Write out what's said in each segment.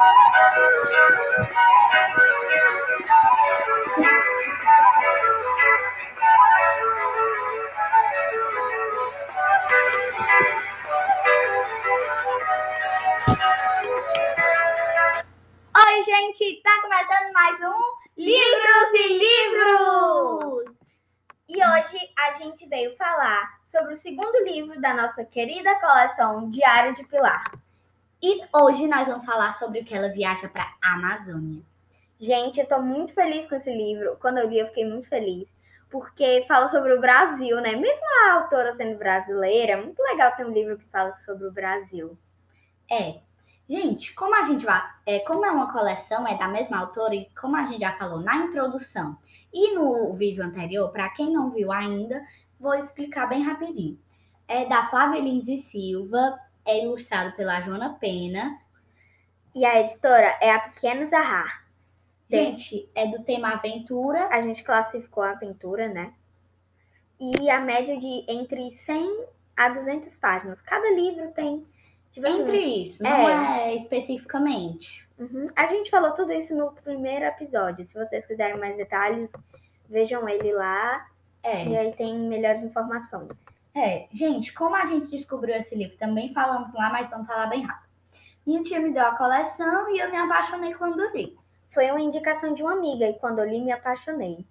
Oi, gente! Tá começando mais um Livros e Livros! E hoje a gente veio falar sobre o segundo livro da nossa querida coleção Diário de Pilar. E hoje nós vamos falar sobre o que ela viaja para a Amazônia. Gente, eu tô muito feliz com esse livro. Quando eu li, eu fiquei muito feliz. Porque fala sobre o Brasil, né? Mesmo a autora sendo brasileira, é muito legal ter um livro que fala sobre o Brasil. É. Gente, como a gente vai. É, como é uma coleção, é da mesma autora, e como a gente já falou na introdução e no vídeo anterior, para quem não viu ainda, vou explicar bem rapidinho. É da Flávia Lins e Silva, é ilustrado pela Joana Pena. E a editora é a Pequena Zahar. Gente, é do tema aventura. A gente classificou a aventura, né? E a média de entre 100 a 200 páginas. Cada livro tem. Tipo assim, Entre isso, não é, especificamente. Uhum. A gente falou tudo isso no primeiro episódio. Se vocês quiserem mais detalhes, vejam ele lá. É. E aí tem melhores informações. É, gente, como a gente descobriu esse livro, também falamos lá, mas vamos falar bem rápido. Minha tia me deu a coleção e eu me apaixonei quando li. Foi uma indicação de uma amiga e quando eu li, me apaixonei.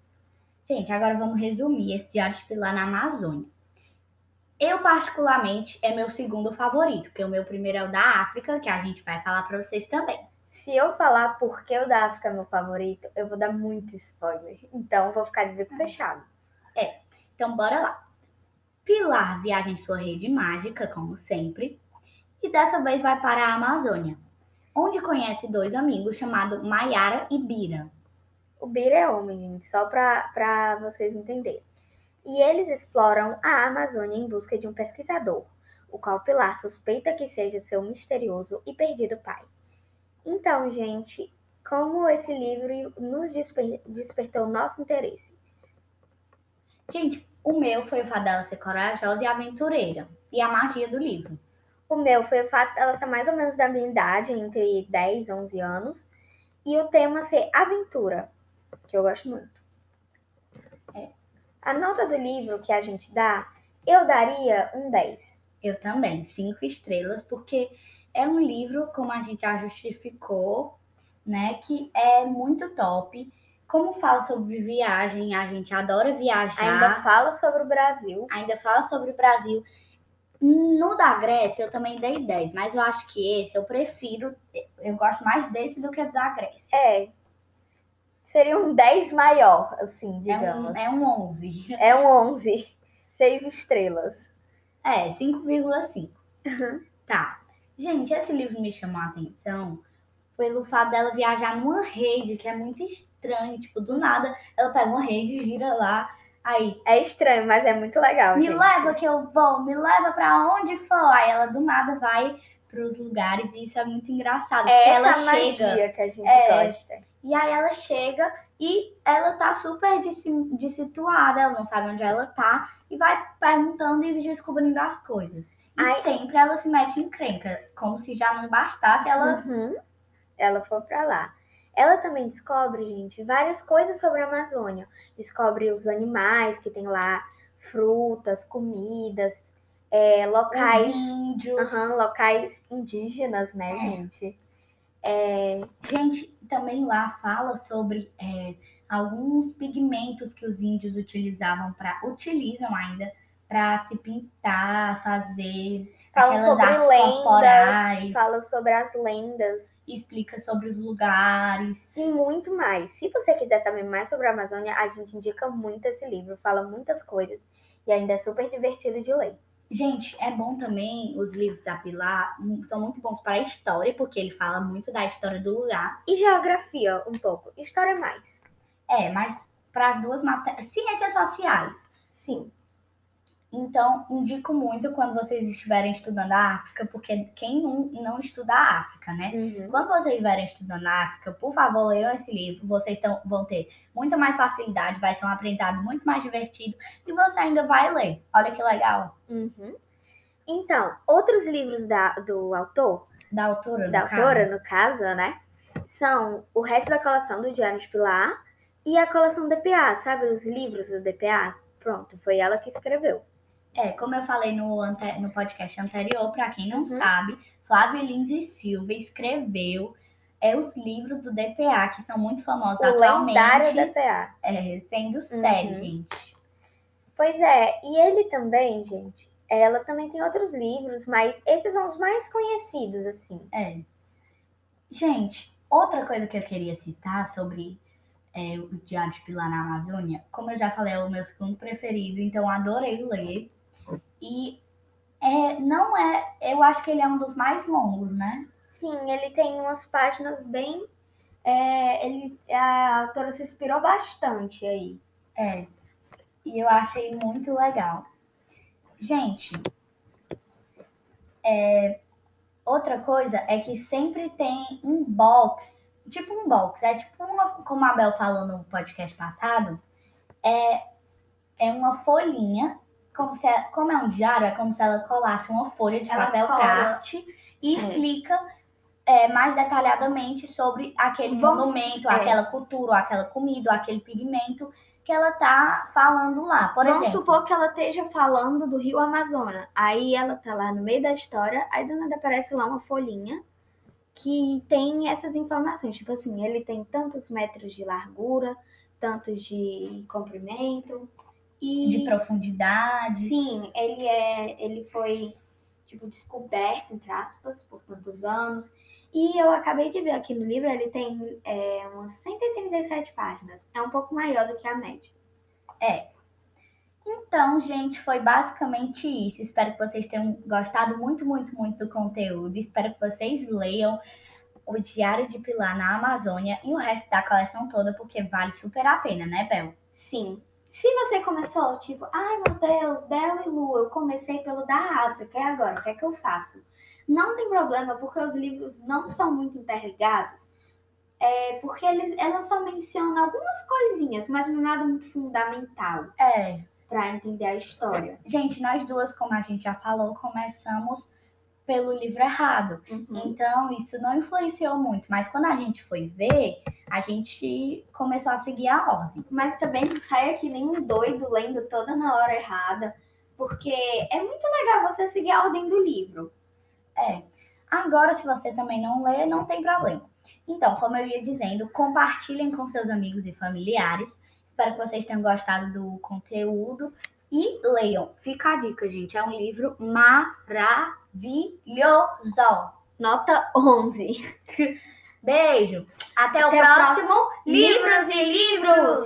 Gente, agora vamos resumir esse Diário de Pilar na Amazônia. Eu, particularmente, é meu segundo favorito, porque o meu primeiro é o da África, que a gente vai falar para vocês também. Se eu falar por que o da África é meu favorito, eu vou dar muito spoiler. Então eu vou ficar de bico fechado. Então, bora lá. Pilar viaja em sua rede mágica, como sempre, e dessa vez vai para a Amazônia, onde conhece dois amigos chamados Maiara e Bira. O Bira é homem, gente, só pra vocês entenderem. E eles exploram a Amazônia em busca de um pesquisador, o qual Pilar suspeita que seja seu misterioso e perdido pai. Então, gente, como esse livro nos desper- despertou nosso interesse? Gente, o meu foi o fato dela ser corajosa e aventureira, e a magia do livro. O meu foi o fato dela ser mais ou menos da minha idade, entre 10 e 11 anos, e o tema ser aventura, que eu gosto muito. É. A nota do livro que a gente dá, eu daria um 10. Eu também, cinco estrelas, porque é um livro, como a gente já justificou, né, que é muito top. Como fala sobre viagem, a gente adora viajar. Ainda fala sobre o Brasil. ainda fala sobre o Brasil. No da Grécia eu também dei 10, mas eu acho que esse eu prefiro, eu gosto mais desse do que do da Grécia. É. Seria um 10 maior, assim, É digamos. um, é um 11. É um 11. 6 estrelas. É, 5,5. Uhum. Tá. Gente, esse livro me chamou a atenção pelo fato dela viajar numa rede, que é muito estranho. Tipo, do nada, ela pega uma rede, gira lá, aí É estranho, mas é muito legal, me gente. leva que eu vou, me leva pra onde for. Aí ela do nada vai pros lugares e isso é muito engraçado. É ela magia chega que a gente É. gosta. e aí ela chega e ela tá super dessituada, ela não sabe onde ela tá e vai perguntando e descobrindo as coisas. E Ai. sempre ela se mete em crenca, como se já não bastasse ela. Uhum. Ela foi pra lá. Ela também descobre, gente, várias coisas sobre a Amazônia. Descobre os animais que tem lá, frutas, comidas, é, locais. Aham, locais indígenas, né, É. gente? É, Gente, também lá fala sobre é, alguns pigmentos que os índios utilizavam para utilizam ainda para se pintar, fazer fala sobre artes lendas, corporais, fala sobre as lendas explica sobre os lugares. e muito mais. Se você quiser saber mais sobre a Amazônia, a gente indica muito esse livro, fala muitas coisas e ainda é super divertido de ler. Gente, é bom também os livros da Pilar, hum, são muito bons para a história, porque ele fala muito da história do lugar. E geografia, um pouco. História mais. É, mas para as duas matérias, ciências sociais. Sim. Então, indico muito quando vocês estiverem estudando a África, porque quem não, não estuda a África, né? Uhum. Quando vocês estiverem estudando a África, por favor, leiam esse livro. Vocês tão- vão ter muita mais facilidade, vai ser um aprendizado muito mais divertido e você ainda vai ler. Olha que legal. Uhum. Então, outros livros da, do autor, Da autora, no da caso. autora, no caso, né? são o resto da coleção do Diário de Pilar e a coleção DPA, sabe? Os livros do DPA. Pronto, foi ela que escreveu. É, como eu falei no, ante- no podcast anterior, para quem não Uhum. sabe, Flávia Lins Silva escreveu é, os livros do DPA, que são muito famosos O atualmente, lendário DPA. é, sendo Uhum. gente. Pois é, e ele também, gente, ela também tem outros livros, mas esses são os mais conhecidos, assim. É. Gente, outra coisa que eu queria citar sobre é, o Diário de Pilar na Amazônia, como eu já falei, é o meu segundo preferido, então adorei ler. E é, não é, eu acho que ele é um dos mais longos, né? Sim, ele tem umas páginas bem. é, ele, a autora se inspirou bastante aí. É. E eu achei muito legal. Gente, é, outra coisa é que sempre tem um box, tipo um box, é tipo uma, como a Bel falou no podcast passado, é, é uma folhinha, como, se, como é um diário, é como se ela colasse uma folha de Ela papel cola. craft e É. explica é, mais detalhadamente sobre aquele Vamos- monumento, é. aquela cultura, aquela comida, aquele pigmento que ela tá falando lá. Por Vamos exemplo, supor que ela esteja falando do rio Amazonas. Aí ela tá lá no meio da história, aí do nada aparece lá uma folhinha que tem essas informações. Tipo assim, ele tem tantos metros de largura, tantos de comprimento. E de profundidade. sim, ele é. Ele foi tipo descoberto, entre aspas, por tantos anos. E eu acabei de ver aqui no livro, ele tem é, umas 137 páginas. É um pouco maior do que a média. Então, gente, foi basicamente isso. Espero que vocês tenham gostado muito, muito, muito do conteúdo. Espero que vocês leiam o Diário de Pilar na Amazônia e o resto da coleção toda, porque vale super a pena, né, Bel? Sim. Se você começou, tipo, ai meu Deus, Bel e Lu, eu comecei pelo da África, e agora? O que é que eu faço? Não tem problema, porque os livros não são muito interligados, é, porque eles, ela só menciona algumas coisinhas, mas não é nada muito fundamental É. para entender a história. Gente, nós duas, como a gente já falou, começamos pelo livro errado. Então, isso não influenciou muito. Mas quando a gente foi ver, a gente começou a seguir a ordem. Mas também não sai aqui nenhum doido lendo toda na hora errada, porque é muito legal você seguir a ordem do livro. É. Agora, se você também não lê, não tem problema. Então, como eu ia dizendo, compartilhem com seus amigos e familiares. Espero que vocês tenham gostado do conteúdo. E leiam. Fica a dica, gente. É um livro maravilhoso. Nota 11. Beijo. Até, Até o próximo Livros e livros!